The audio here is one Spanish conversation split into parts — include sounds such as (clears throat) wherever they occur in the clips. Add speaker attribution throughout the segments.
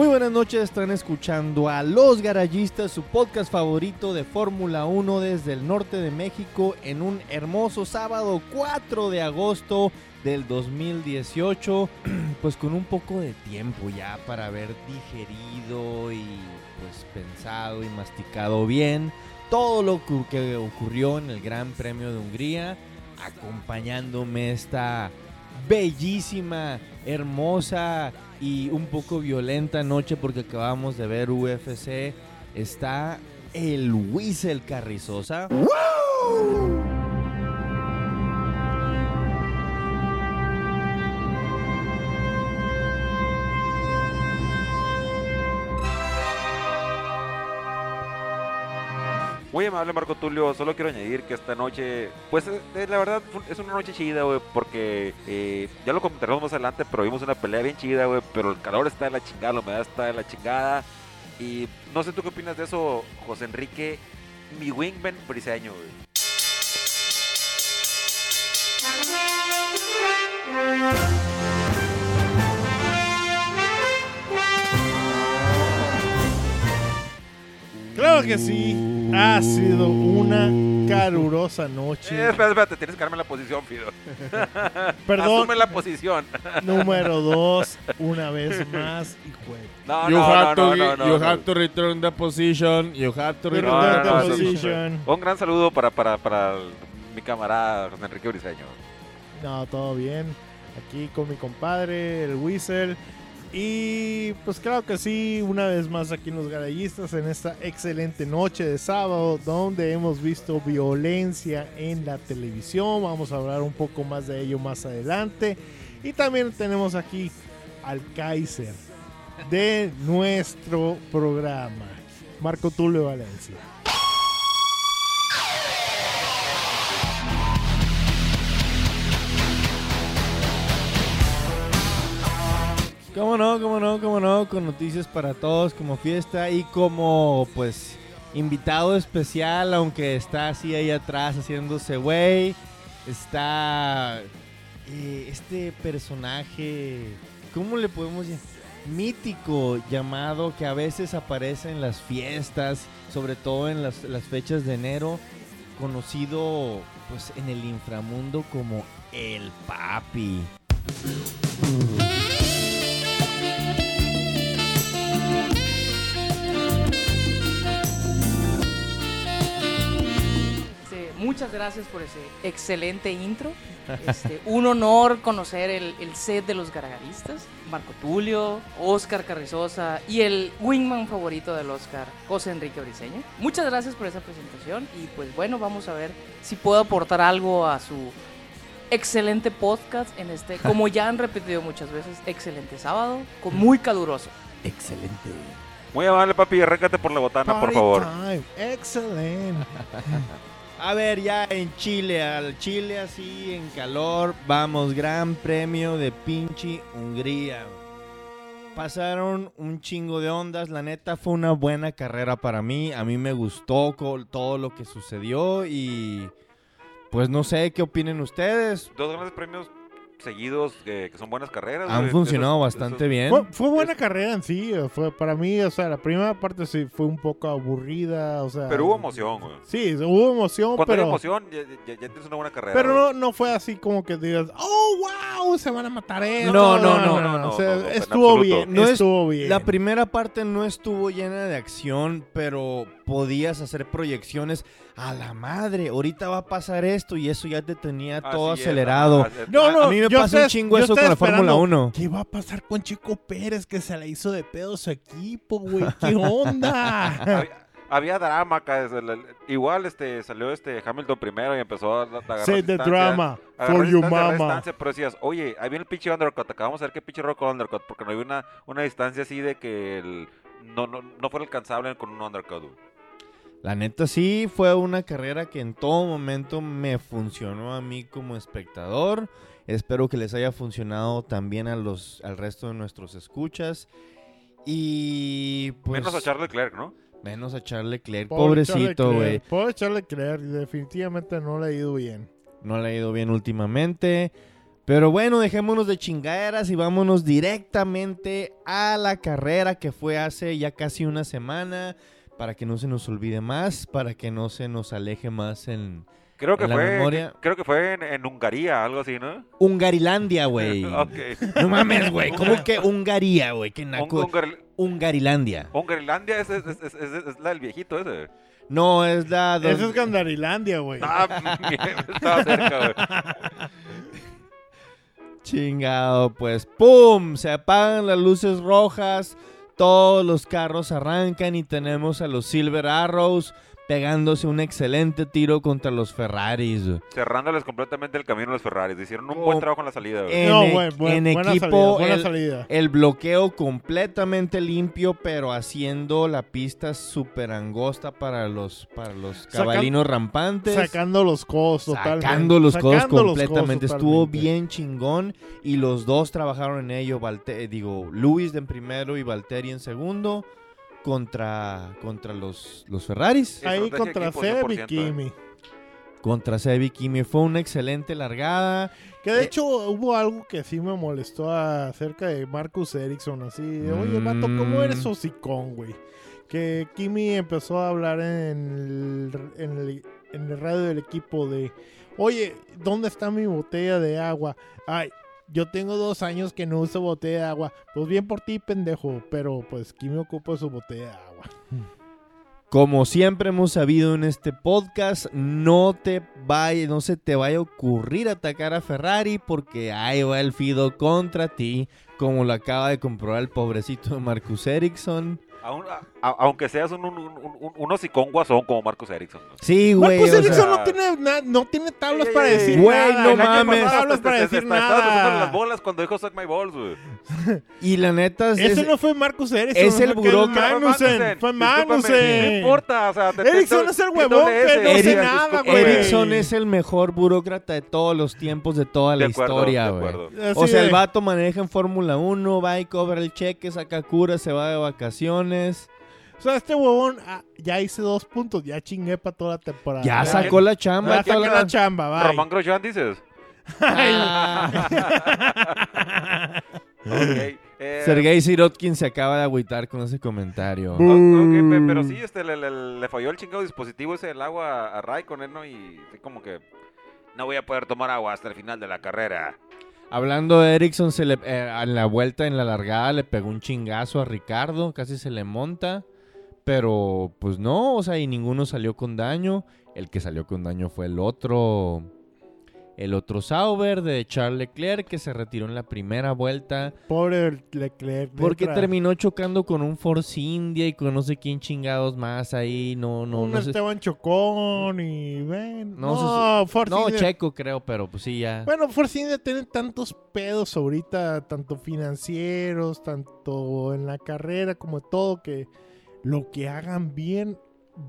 Speaker 1: Muy buenas noches, están escuchando a Los Garayistas, su podcast favorito de Fórmula 1 desde el norte de México en un hermoso sábado 4 de agosto del 2018, (clears throat) pues con un poco de tiempo ya para haber digerido y pues pensado y masticado bien todo lo que ocurrió en el Gran Premio de Hungría, acompañándome esta bellísima, hermosa y un poco violenta noche porque acabamos de ver UFC, está el Whistle Carrizosa.
Speaker 2: Muy amable Marco Tulio, solo quiero añadir que esta noche, pues eh, eh, la verdad es una noche chida, güey, porque eh, ya lo comentaremos más adelante, pero vimos una pelea bien chida, güey, pero el calor está de la chingada, la humedad está de la chingada. Y no sé tú qué opinas de eso, José Enrique, mi wingman briseño, güey.
Speaker 3: Claro que sí. Ha sido una calurosa noche.
Speaker 2: Eh, espérate, espérate, tienes que darme la posición, Fido.
Speaker 3: Perdón.
Speaker 2: Asume la posición.
Speaker 3: Número dos, una vez más. Y juega.
Speaker 2: No,
Speaker 1: you
Speaker 2: no,
Speaker 1: have,
Speaker 2: no,
Speaker 1: to,
Speaker 2: no,
Speaker 1: re-
Speaker 2: no, no,
Speaker 1: you
Speaker 2: no.
Speaker 1: have to return the position. You have to return
Speaker 2: no,
Speaker 1: the position.
Speaker 2: Un gran saludo para, para, para mi camarada José Enrique Briseño.
Speaker 3: No, todo bien. Aquí con mi compadre, el Whistle. Y pues claro que sí, una vez más aquí en Los Garayistas en esta excelente noche de sábado donde hemos visto violencia en la televisión. Vamos a hablar un poco más de ello más adelante. Y también tenemos aquí al Kaiser de nuestro programa, Marco Tulio Valencia.
Speaker 1: ¿Cómo no? ¿Cómo no? ¿Cómo no? Con noticias para todos como fiesta y como pues invitado especial, aunque está así ahí atrás haciéndose güey, está eh, este personaje, ¿cómo le podemos llamar? Mítico llamado que a veces aparece en las fiestas, sobre todo en las, las fechas de enero, conocido pues en el inframundo como el papi.
Speaker 4: Muchas gracias por ese excelente intro. Este, (laughs) un honor conocer el, el set de los gargaristas. Marco Tulio, Oscar Carrizosa y el wingman favorito del Oscar, José Enrique Briseño. Muchas gracias por esa presentación y pues bueno, vamos a ver si puedo aportar algo a su excelente podcast en este, (laughs) como ya han repetido muchas veces, excelente sábado, con muy caluroso.
Speaker 1: Excelente.
Speaker 2: Muy amable, papi, arráncate por la botana, por favor.
Speaker 3: time. Excelente. (laughs)
Speaker 1: A ver, ya en Chile, al Chile así en calor, vamos, gran premio de pinche Hungría. Pasaron un chingo de ondas, la neta fue una buena carrera para mí, a mí me gustó todo lo que sucedió y pues no sé qué opinen ustedes.
Speaker 2: Dos grandes premios seguidos que, que son buenas carreras.
Speaker 1: Han
Speaker 2: güey.
Speaker 1: funcionado
Speaker 2: Esos-
Speaker 1: bastante
Speaker 2: esos-
Speaker 1: bien.
Speaker 3: Fue, fue buena carrera en sí, eh, fue para mí, o sea, la primera parte sí fue un poco aburrida, o sea.
Speaker 2: Pero hubo emoción, güey.
Speaker 3: Sí, hubo emoción,
Speaker 2: Cuando hay
Speaker 3: pero
Speaker 2: emoción, ya, ya- ya tienes una buena carrera.
Speaker 3: pero
Speaker 2: güey.
Speaker 3: no, no fue así como que digas, "Oh, wow, se van a matar esto".
Speaker 1: No, no, no,
Speaker 2: no, no,
Speaker 3: o sea,
Speaker 2: no, no, en
Speaker 3: estuvo
Speaker 2: absoluto.
Speaker 3: bien,
Speaker 1: No es-
Speaker 3: estuvo bien.
Speaker 1: La primera parte no estuvo llena de acción, pero podías hacer proyecciones a la madre. Ahorita va a pasar esto y eso ya te tenía
Speaker 2: Así
Speaker 1: todo
Speaker 2: es,
Speaker 1: acelerado.
Speaker 2: ajá,
Speaker 3: No,
Speaker 1: A-
Speaker 3: no,
Speaker 1: a mí me pasa
Speaker 3: estoy-
Speaker 1: un chingo eso con la Fórmula
Speaker 3: esperando,
Speaker 1: 1.
Speaker 3: ¿Qué va a pasar con Chico Pérez que se le hizo de pedo su equipo, güey? ¿Qué onda? (laughs)
Speaker 2: había, drama acá. desde el- el- igual este, salió este Hamilton primero y empezó a, a agarrar
Speaker 3: Say the drama for
Speaker 2: agarrar
Speaker 3: mama.
Speaker 2: distancia, pero decías, oye, ahí viene el pinche undercut. Acabamos de ver qué pinche rock undercut. Porque no había una, una distancia así de que el- no, no, no fuera alcanzable con un undercut. güey.
Speaker 1: La neta sí fue una carrera que en todo momento me funcionó a mí como espectador. Espero que les haya funcionado también a los, al resto de nuestros escuchas. Y pues...
Speaker 2: Menos a Charles Leclerc, ¿no?
Speaker 1: Menos a Charles Leclerc.
Speaker 3: Pobre
Speaker 1: Pobrecito, güey.
Speaker 3: Pobre Charles Leclerc, definitivamente no le ha ido bien.
Speaker 1: No le ha ido bien últimamente. Pero bueno, dejémonos de chingaderas y vámonos directamente a la carrera que fue hace ya casi una semana, para que no se nos olvide más, para que no se nos aleje más en
Speaker 2: Creo que
Speaker 1: En la
Speaker 2: fue,
Speaker 1: memoria.
Speaker 2: creo que fue en, en Hungaría, algo así, ¿no?
Speaker 1: Hungarilandia, güey. (laughs) No mames, güey. (laughs) ¿Cómo que Hungaría, güey? ¿Qué naco?
Speaker 2: Hungar-
Speaker 1: Hungarilandia.
Speaker 2: Hungarilandia es, es, es, es- es- es la del viejito ese.
Speaker 1: No, es la...
Speaker 3: Eso es Gandarilandia, güey.
Speaker 2: Ah, (laughs) estaba cerca, güey.
Speaker 1: Chingado, pues ¡pum! Se apagan las luces rojas, todos los carros arrancan y tenemos a los Silver Arrows pegándose un excelente tiro contra los Ferraris.
Speaker 2: Cerrándoles completamente el camino a los Ferraris. Hicieron un
Speaker 1: Oh.
Speaker 2: buen trabajo en la salida, güey.
Speaker 3: No,
Speaker 1: en e-
Speaker 3: güey, buen-
Speaker 1: en
Speaker 3: buena
Speaker 1: equipo,
Speaker 3: salida, buena
Speaker 1: el-
Speaker 3: salida.
Speaker 1: El bloqueo completamente limpio, pero haciendo la pista súper angosta para los, para los
Speaker 3: Sacan-
Speaker 1: cabalinos rampantes.
Speaker 3: Sacando los codos totalmente.
Speaker 1: Sacando los codos
Speaker 3: los
Speaker 1: completamente.
Speaker 3: codos
Speaker 1: Estuvo
Speaker 3: totalmente.
Speaker 1: bien chingón. Y los dos trabajaron en ello. Valte- digo, Luis en primero y Valtteri en segundo. Contra, contra los, los Ferraris.
Speaker 3: Ahí contra Seb y
Speaker 2: 100%,
Speaker 3: Kimi.
Speaker 1: Contra Seb y Kimi. Fue una excelente largada.
Speaker 3: Que de
Speaker 1: Eh,
Speaker 3: hecho hubo algo que sí me molestó acerca de Marcus Ericsson, así de, oye, vato, ¿cómo
Speaker 1: Mm.
Speaker 3: eres hocicón, güey? Que Kimi empezó a hablar en el, en, el, en el radio del equipo de, oye, ¿dónde está mi botella de agua? Ay, yo tengo dos años que no uso botella de agua. Pues bien por ti, pendejo, pero pues Kimi ocupa su botella de agua.
Speaker 1: Como siempre hemos sabido en este podcast, no te vaya, no se te vaya a ocurrir atacar a Ferrari porque ahí va el Fido contra ti, como lo acaba de comprobar el pobrecito Marcus Ericsson.
Speaker 2: Aún- a- aunque seas un, un, un, un, un hocicón guasón como Marcus Ericsson. güey.
Speaker 1: Sí, güey.
Speaker 3: Marcus
Speaker 1: o
Speaker 3: Ericsson
Speaker 1: sea,
Speaker 3: no tiene na- no tiene tablas
Speaker 2: Ey,
Speaker 3: para
Speaker 2: ey,
Speaker 3: decir
Speaker 2: ey,
Speaker 1: Güey,
Speaker 3: nada.
Speaker 1: no
Speaker 3: El año
Speaker 1: mames.
Speaker 3: pasado tablas para decir
Speaker 2: tocándole las
Speaker 3: nada.
Speaker 2: bolas cuando dijo Suck My Balls, güey.
Speaker 1: Y la neta es,
Speaker 3: Ese no fue Marcus Ericsson.
Speaker 1: es el
Speaker 3: fue
Speaker 1: burócrata.
Speaker 3: Magnussen. Fue Magnussen.
Speaker 2: No importa, o sea... te-
Speaker 3: Ericsson
Speaker 2: te-
Speaker 3: es el huevón que no hace nada, güey.
Speaker 1: Ericsson es el mejor burócrata de todos los tiempos, de toda la
Speaker 2: De acuerdo,
Speaker 1: historia, güey. O sea, el vato maneja en Fórmula 1, va y cobra el cheque, saca cura, se va de vacaciones.
Speaker 3: O sea, este huevón ah, ya hice dos puntos, ya chingué para toda la temporada.
Speaker 1: Ya
Speaker 2: ya
Speaker 1: sacó la chamba.
Speaker 3: Ya saqué
Speaker 1: la-
Speaker 3: la chamba, bye.
Speaker 2: Román Grosjean, dices.
Speaker 1: Ah. (laughs)
Speaker 2: Eh,
Speaker 1: Sergei Sirotkin se acaba de agüitar con ese comentario.
Speaker 2: o- ok, pe- pero sí, este, le, le- le falló el chingado dispositivo ese del agua a Raikkonen, ¿no? Y como que no voy a poder tomar agua hasta el final de la carrera.
Speaker 1: Hablando de Ericsson, se le, eh, en la vuelta, en la largada, le pegó un chingazo a Ricardo, casi se le monta. Pero, pues no, o sea, y ninguno salió con daño. El que salió con daño fue el otro. El otro Sauber de Charles Leclerc, que se retiró en la primera vuelta.
Speaker 3: Pobre Leclerc.
Speaker 1: Porque
Speaker 3: neta.
Speaker 1: terminó chocando con un Force India y con no sé quién chingados más ahí. No, no,
Speaker 3: un
Speaker 1: no sé.
Speaker 3: Esteban Chocón y ven.
Speaker 1: No,
Speaker 3: No, Force
Speaker 1: No,
Speaker 3: India-
Speaker 1: Checo creo, pero pues sí, ya.
Speaker 3: Bueno, Force India tiene tantos pedos ahorita, tanto financieros, tanto en la carrera como todo, que lo que hagan bien,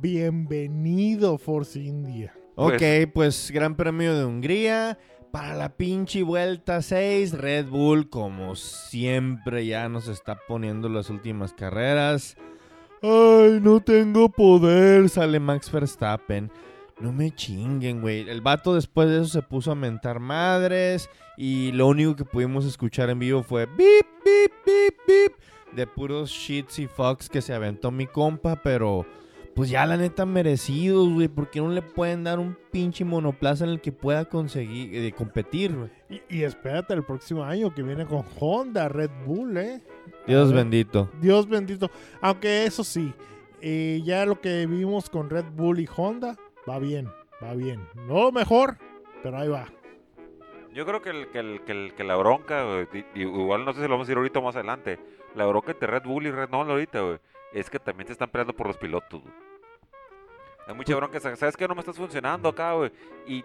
Speaker 3: bienvenido Force India.
Speaker 1: Ok, pues Gran Premio de Hungría. Para la pinche vuelta 6, Red Bull, como siempre, ya nos está poniendo las últimas carreras. Ay, no tengo poder, sale Max Verstappen. No me chinguen, güey. El vato después de eso se puso a mentar madres. Y lo único que pudimos escuchar en vivo fue bip, bip, bip, bip. De puros shits y fucks que se aventó mi compa, pero pues ya la neta merecidos, güey. ¿Por qué no le pueden dar un pinche monoplaza en el que pueda conseguir eh, competir, güey?
Speaker 3: Y, y espérate el próximo año que viene con Honda, Red Bull, ¿eh?
Speaker 1: Dios
Speaker 3: ver.
Speaker 1: bendito.
Speaker 3: Dios bendito. Aunque eso sí, eh, ya lo que vimos con Red Bull y Honda, va bien, va bien. No lo mejor, pero ahí va.
Speaker 2: Yo creo que, el, que, el, que, el- que la bronca, güey, igual no sé si lo vamos a decir ahorita o más adelante, la bronca entre Red Bull y Red Bull ahorita, güey, es que también se están peleando por los pilotos, güey. Hay mucha bronca, sa- ¿sabes qué? No me estás funcionando acá, güey. Y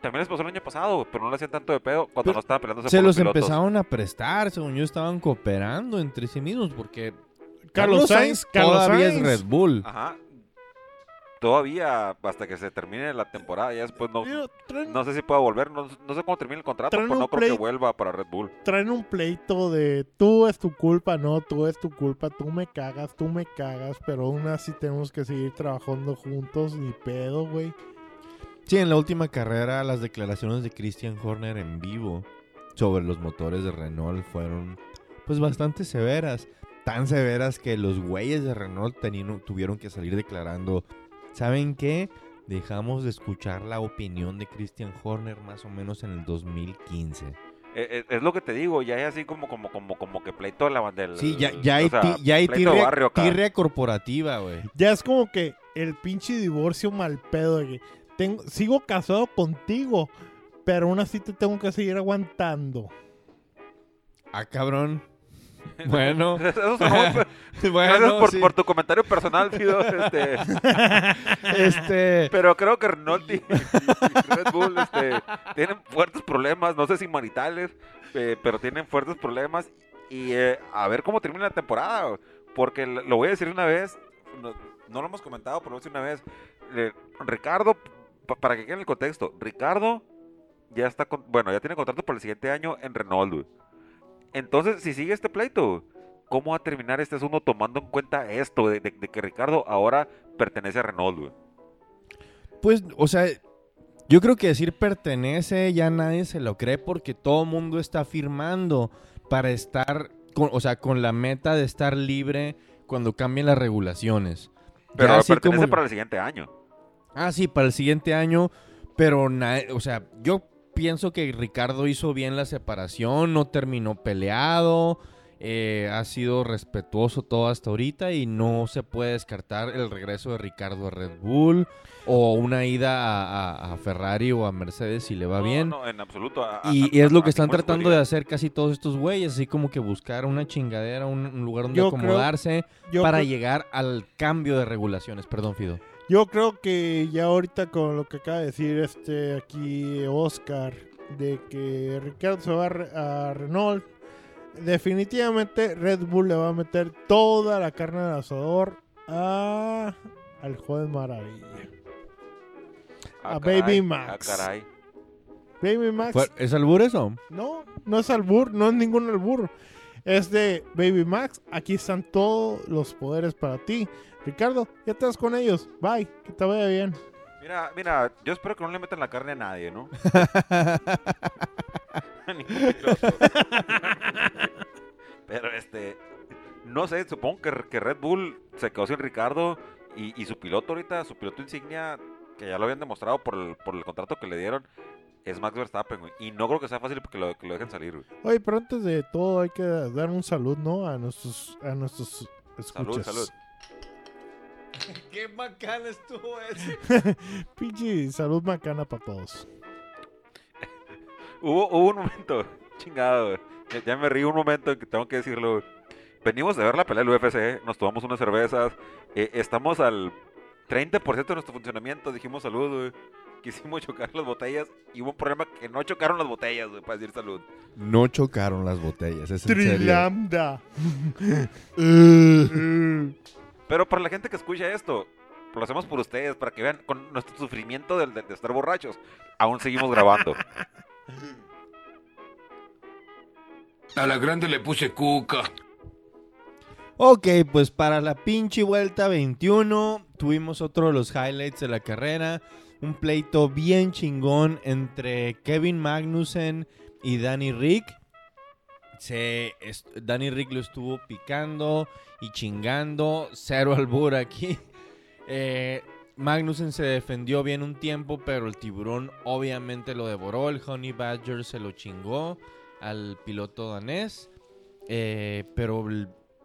Speaker 2: también les pasó el año pasado, güey, pero no le hacían tanto de pedo cuando
Speaker 1: Pero
Speaker 2: no estaban peleándose
Speaker 1: Se
Speaker 2: por
Speaker 1: los
Speaker 2: los
Speaker 1: empezaron a prestar, según yo estaban cooperando entre sí mismos porque
Speaker 3: Carlos Sainz, Carlos
Speaker 1: todavía
Speaker 3: Sainz.
Speaker 1: es Red Bull.
Speaker 2: Ajá. Todavía hasta que se termine la temporada, ya después no,
Speaker 3: traen,
Speaker 2: no sé si pueda volver, no, no sé cómo termina el contrato, pero no creo que vuelva para Red Bull.
Speaker 3: traen un pleito de tú es tu culpa, no, tú es tu culpa, tú me cagas, tú me cagas, pero aún así tenemos que seguir trabajando juntos, ni pedo, güey.
Speaker 1: Sí, en la última carrera las declaraciones de Christian Horner en vivo. sobre los motores de Renault fueron pues bastante severas. Tan severas que los güeyes de Renault tuvieron que salir declarando, ¿saben qué? Dejamos de escuchar la opinión de Christian Horner más o menos en el 2015.
Speaker 2: Eh, eh, es lo que te digo, ya hay así como como como como que pleito de la bandera.
Speaker 1: Sí, ya, ya hay,
Speaker 2: sea,
Speaker 1: ya hay tirria,
Speaker 2: barrio
Speaker 1: tirria corporativa, güey.
Speaker 3: Ya es como que el pinche divorcio mal pedo. que tengo, sigo casado contigo, pero aún así te tengo que seguir aguantando.
Speaker 1: Ah, cabrón. (laughs) Bueno, (laughs) (laughs)
Speaker 2: Eso sonó
Speaker 1: bueno,
Speaker 2: Gracias por,
Speaker 1: sí.
Speaker 2: por tu comentario personal, Fido. Este,
Speaker 1: Este,
Speaker 2: pero creo que Renault y, y Red Bull este, tienen fuertes problemas, no sé si maritales, eh, pero tienen fuertes problemas. Y eh, a ver cómo termina la temporada. Porque lo voy a decir una vez, no, no lo hemos comentado, pero lo voy a decir una vez. Eh, Ricardo, pa- para que quede en el contexto, Ricardo ya está, con- bueno, ya tiene contrato para el siguiente año en Renault. güey. Entonces, si sigue este pleito, ¿cómo va a terminar este asunto tomando en cuenta esto de, de- de que Ricardo ahora pertenece a Renault? güey?
Speaker 1: Pues, o sea, yo creo que decir pertenece ya nadie se lo cree porque todo el mundo está firmando para estar, con, o sea, con la meta de estar libre cuando cambien las regulaciones.
Speaker 2: Pero
Speaker 1: así
Speaker 2: pertenece
Speaker 1: como-
Speaker 2: para el siguiente año.
Speaker 1: Ah, sí, para el siguiente año, pero nadie, o sea, yo pienso que Ricardo hizo bien la separación, no terminó peleado, eh, ha sido respetuoso todo hasta ahorita y no se puede descartar el regreso de Ricardo a Red Bull o una ida a, a- a Ferrari o a Mercedes si le va
Speaker 2: No,
Speaker 1: bien.
Speaker 2: No, en absoluto. a-
Speaker 1: Y,
Speaker 2: a-
Speaker 1: y es lo que están tratando de hacer casi todos estos güeyes, así como que buscar una chingadera, un, un lugar donde
Speaker 3: Yo
Speaker 1: acomodarse para
Speaker 3: creo,
Speaker 1: llegar al cambio de regulaciones. Perdón, Fido.
Speaker 3: Yo creo que ya ahorita con lo que acaba de decir este aquí Oscar, de que Ricardo se va a, Re- a Renault, definitivamente Red Bull le va a meter toda la carne al asador a, al joven maravilla.
Speaker 2: Ah,
Speaker 3: a
Speaker 2: caray,
Speaker 3: Baby Max.
Speaker 2: Ah, caray.
Speaker 3: Baby Max.
Speaker 1: ¿Fue- ¿Es albur eso?
Speaker 3: No, no es albur, no es ningún albur. Es de Baby Max, aquí están todos los poderes para ti. Ricardo, ya estás con ellos. Bye, que te vaya bien.
Speaker 2: Mira, mira, yo espero que no le metan la carne a nadie, ¿no? (laughs) (laughs) (laughs) Pero este, no sé, supongo que, que Red Bull se quedó sin Ricardo y, y su piloto ahorita, su piloto insignia, que ya lo habían demostrado por el, por el contrato que le dieron, es Max Verstappen, güey. Y no creo que sea fácil que lo, que lo dejen salir, güey.
Speaker 3: Oye, pero antes de todo hay que dar un salud, ¿no? A nuestros, a nuestros escuchas.
Speaker 2: salud. (laughs)
Speaker 1: Qué bacana estuvo ese. (laughs)
Speaker 3: Pinche salud macana para todos. (laughs)
Speaker 2: Hubo, hubo un momento, chingado, güey. Ya, ya me río un momento en que tengo que decirlo. güey. Venimos de ver la pelea del UFC, nos tomamos unas cervezas, eh, estamos al 30% de nuestro funcionamiento, dijimos salud, güey. Quisimos chocar las botellas y hubo un problema que no chocaron las botellas, güey, para decir salud.
Speaker 1: No chocaron las botellas, es en serio.
Speaker 3: Trilambda. (laughs)
Speaker 2: Pero para la gente que escucha esto, lo hacemos por ustedes, para que vean con nuestro sufrimiento de, de- de estar borrachos. Aún seguimos grabando. (laughs)
Speaker 5: A la grande le puse cuca.
Speaker 1: Ok, pues para la pinche vuelta 21 tuvimos otro de los highlights de la carrera. Un pleito bien chingón entre Kevin Magnussen y Danny Rick. Se, Danny Rick lo estuvo picando y chingando. Cero (laughs) albur aquí. Eh, Magnussen se defendió bien un tiempo, pero el tiburón obviamente lo devoró. El Honey Badger se lo chingó al piloto danés. Eh, pero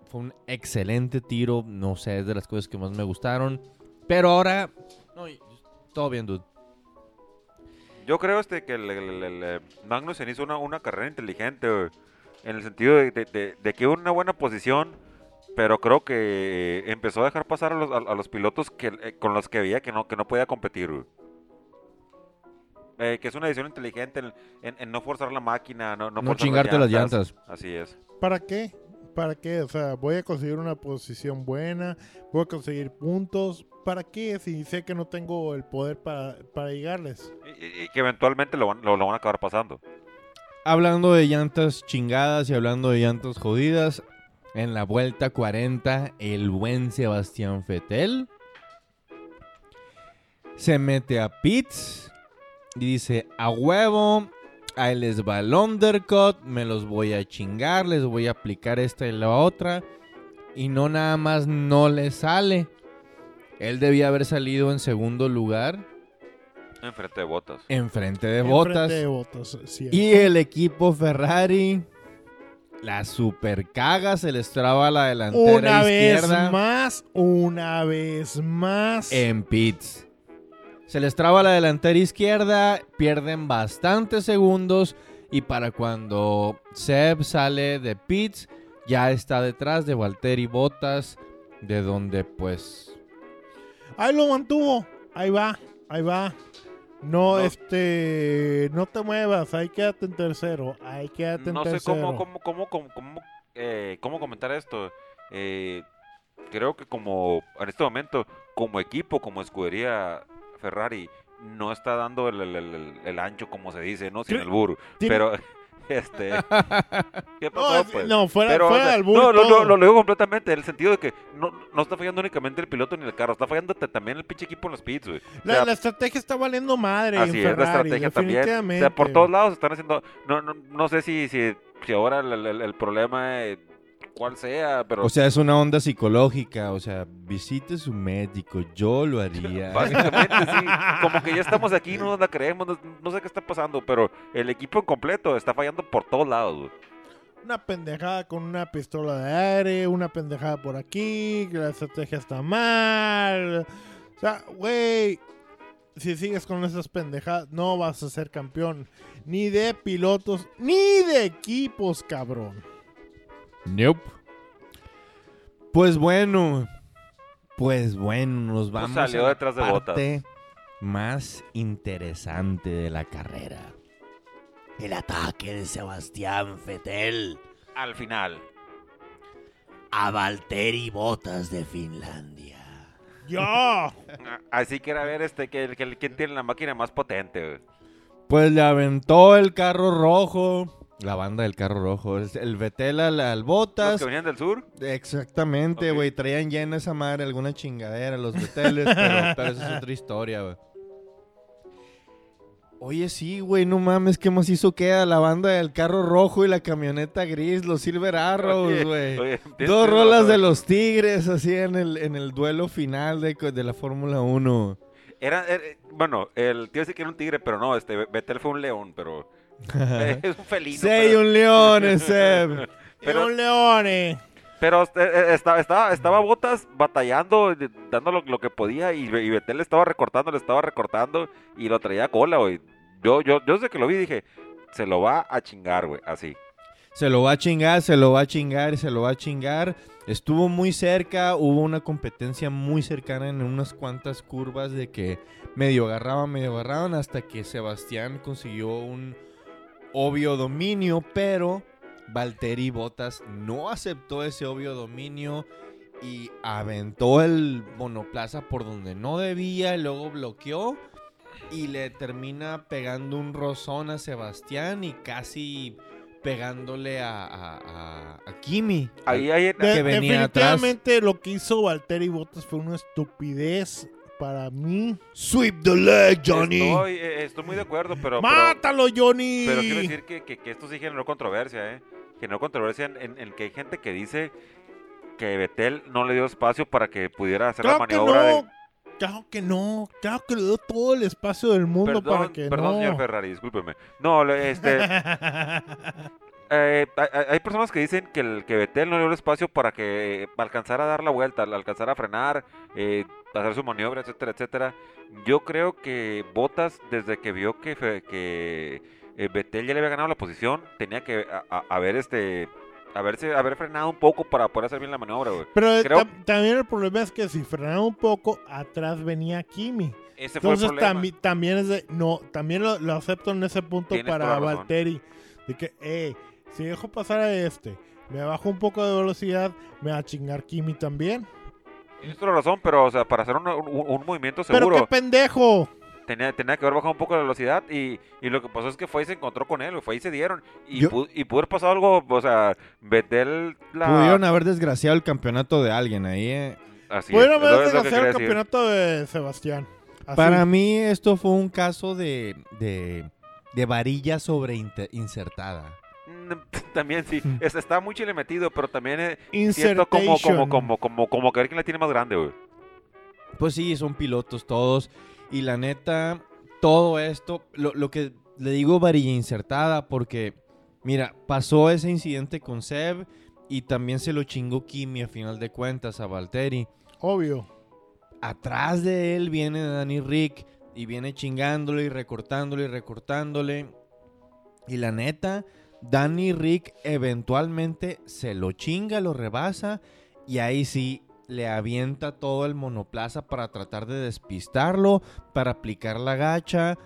Speaker 1: fue un excelente tiro. No sé, es de las cosas que más me gustaron. Pero ahora, todo bien, dude.
Speaker 2: Yo creo este que el, el- el- el Magnussen hizo una, una carrera inteligente, güey, en el sentido de, de- de- de que hubo una buena posición, pero creo que empezó a dejar pasar a los, a- a los pilotos que, eh, con los que veía que no, que no podía competir. güey. Eh, que es una decisión inteligente en, en- en no forzar la máquina, no, no,
Speaker 1: No
Speaker 2: forzar
Speaker 1: chingarte las llantas.
Speaker 2: Así es.
Speaker 3: ¿Para qué? ¿Para qué? O sea, voy a conseguir una posición buena, voy a conseguir puntos. ¿Para qué si sé que no tengo el poder para, para llegarles?
Speaker 2: Y, que eventualmente lo van, lo, lo van a acabar pasando.
Speaker 1: Hablando de llantas chingadas y hablando de llantas jodidas, en la vuelta 40, el buen Sebastián Fettel se mete a pits y dice, a huevo, ahí les va el undercut, me los voy a chingar, les voy a aplicar esta y la otra. Y no nada más no le sale. Él debía haber salido en segundo lugar,
Speaker 2: Enfrente de botas.
Speaker 1: enfrente de
Speaker 3: Enfrente
Speaker 1: Botas.
Speaker 3: de Bottas, sí.
Speaker 1: Y el equipo Ferrari la super caga, se les traba la delantera
Speaker 3: Una vez
Speaker 1: izquierda
Speaker 3: más, una vez más.
Speaker 1: en pits. Se les traba la delantera izquierda, pierden bastantes segundos y para cuando Seb sale de pits ya está detrás de Valtteri Bottas, de donde pues
Speaker 3: Ahí lo mantuvo. Ahí va, ahí va. No,
Speaker 2: No.
Speaker 3: este, no te muevas, ahí quédate en tercero, ahí quédate en
Speaker 2: No sé
Speaker 3: tercero.
Speaker 2: cómo, cómo, cómo, cómo, cómo, eh, cómo comentar esto. Eh, creo que como en este momento, como equipo, como escudería Ferrari, no está dando el, el- el- el ancho como se dice, ¿no? Sin el burro. Pero, (laughs) este... (laughs) ¿Qué
Speaker 3: No,
Speaker 2: pasó,
Speaker 3: es-
Speaker 2: pues?
Speaker 3: no, fuera,
Speaker 2: Pero, o
Speaker 3: fuera
Speaker 2: sea,
Speaker 3: del burro
Speaker 2: no, lo,
Speaker 3: todo.
Speaker 2: lo, lo digo completamente, en el sentido de que no, no está fallando únicamente el piloto ni el carro, está fallando también el pinche equipo en los pits, güey. O
Speaker 3: La,
Speaker 2: sea,
Speaker 3: la estrategia está valiendo madre
Speaker 2: Así
Speaker 3: en
Speaker 2: es, la
Speaker 3: Ferrari,
Speaker 2: estrategia también. O sea, por todos lados están haciendo. No, no, no sé si, si, si ahora el, el- el problema, eh, cuál sea, pero.
Speaker 1: O sea, es una onda psicológica. O sea, visite su médico. Yo lo haría. (laughs)
Speaker 2: Básicamente, sí. (laughs) Como que ya estamos aquí, no nos la creemos, no, no sé qué está pasando, pero el equipo en completo está fallando por todos lados, güey.
Speaker 3: Una pendejada con una pistola de aire, una pendejada por aquí, que la estrategia está mal. O sea, güey, si sigues con esas pendejadas, no vas a ser campeón. Ni de pilotos, ni de equipos, cabrón.
Speaker 1: Nope. Pues bueno. Pues bueno, nos vamos
Speaker 2: salió
Speaker 1: a la
Speaker 2: detrás de
Speaker 1: parte más interesante de la carrera. El ataque de Sebastián Vettel
Speaker 2: Al final.
Speaker 1: a Valtteri Bottas de Finlandia.
Speaker 3: ¡Yo!
Speaker 2: Ah, (laughs) Así que era ver este, que, que, quién tiene la máquina más potente.
Speaker 1: Pues le aventó el carro rojo. La banda del carro rojo. El Vettel al, al
Speaker 2: Los que venían del sur.
Speaker 1: Exactamente, güey. Traían ya en esa madre alguna chingadera los Vetteles, pero, (laughs) pero esa es otra historia, güey. Oye, sí, güey, no mames, ¿qué más hizo queda la banda del carro rojo y la camioneta gris, los Silver Arrows, güey? Dos rolas de los Tigres, así en el, en el duelo final de, de la Fórmula 1.
Speaker 2: Era, era- bueno, el tío sí que era un tigre, pero no, este Betel fue un león, pero (laughs) es un felino.
Speaker 1: Sei
Speaker 2: pero,
Speaker 1: un león, Seb. (laughs)
Speaker 2: Pero-
Speaker 3: un leone!
Speaker 2: pero, eh, eh, estaba, estaba, estaba Botas batallando, dando lo, lo que podía y, y Betel le estaba recortando, le estaba recortando y lo traía a cola, güey. Yo, yo, yo desde que lo vi dije, se lo va a chingar, güey, así.
Speaker 1: Se lo va a chingar, se lo va a chingar y se lo va a chingar. Estuvo muy cerca, hubo una competencia muy cercana en unas cuantas curvas de que medio agarraban, medio agarraban hasta que Sebastián consiguió un obvio dominio, pero Valtteri Bottas no aceptó ese obvio dominio y aventó el monoplaza por donde no debía, y luego bloqueó y le termina pegando un rozón a Sebastián y casi pegándole a, a, a- a Kimi.
Speaker 2: Ahí, ahí,
Speaker 3: De-
Speaker 1: que venía
Speaker 3: definitivamente lo que hizo Valtteri Bottas fue una estupidez para mí.
Speaker 1: Sweep the leg,
Speaker 2: Estoy, eh, estoy muy de acuerdo, pero... pero-
Speaker 3: ¡Mátalo, Johnny!
Speaker 2: Pero quiero decir que, que- que esto sí generó controversia, ¿eh? Generó controversia en, en- en que hay gente que dice que Betel no le dio espacio para que pudiera hacer
Speaker 3: claro
Speaker 2: la
Speaker 3: que
Speaker 2: maniobra
Speaker 3: no.
Speaker 2: de...
Speaker 3: Claro que no. Claro que le dio todo el espacio del mundo
Speaker 2: Perdón,
Speaker 3: para que
Speaker 2: perdón
Speaker 3: no.
Speaker 2: señor Ferrari, discúlpeme. No, le- este, (laughs) eh, hay, personas que dicen que, el, que Betel no le dio el espacio para que alcanzara a dar la vuelta, alcanzara a frenar, eh, hacer su maniobra, etcétera, etcétera. Yo creo que Botas, desde que vio que, que eh, Vettel ya le había ganado la posición, tenía que haber este haberse haber frenado un poco para poder hacer bien la maniobra, güey.
Speaker 3: Pero eh,
Speaker 2: Creo-
Speaker 3: tam- también el problema es que si frenaba un poco, atrás venía Kimi.
Speaker 2: Ese fue el
Speaker 3: Entonces tambi- también es de, no, también lo, lo acepto en ese punto
Speaker 2: Tienes
Speaker 3: para. Valtteri. De que, eh, si dejo pasar a este, me bajo un poco de velocidad, me va a chingar Kimi también.
Speaker 2: Tienes toda la razón, pero o sea, para hacer un, un- un movimiento
Speaker 3: Pero
Speaker 2: seguro
Speaker 3: qué pendejo.
Speaker 2: tenía, tenía que haber bajado un poco la velocidad y, y lo que pasó es que fue y se encontró con él, fue y se dieron. Y,
Speaker 1: Yo-
Speaker 2: pu- y pudo haber pasado algo, o sea, Betel la...
Speaker 1: Pudieron haber desgraciado el campeonato de alguien ahí, eh.
Speaker 2: Así
Speaker 3: Pudieron haber
Speaker 2: que
Speaker 3: desgraciado el
Speaker 2: decir.
Speaker 3: campeonato de Sebastián. Así.
Speaker 1: Para mí esto fue un caso de, de, de varilla sobre
Speaker 2: Mm, (laughs) También sí,
Speaker 1: Mm.
Speaker 2: es- está muy chile metido, pero también eh, siento como, como, como, como, como que a ver quién la tiene más grande, güey.
Speaker 1: Pues sí, son pilotos todos. Y la neta, todo esto, lo, lo que le digo varilla insertada, porque, mira, pasó ese incidente con Seb y también se lo chingó Kimi a final de cuentas a Valtteri.
Speaker 3: Obvio.
Speaker 1: Atrás de él viene Danny Rick y viene chingándole y recortándole y recortándole. Y la neta, Danny Rick eventualmente se lo chinga, lo rebasa y ahí sí le avienta todo el monoplaza para tratar de despistarlo, para aplicar la gacha.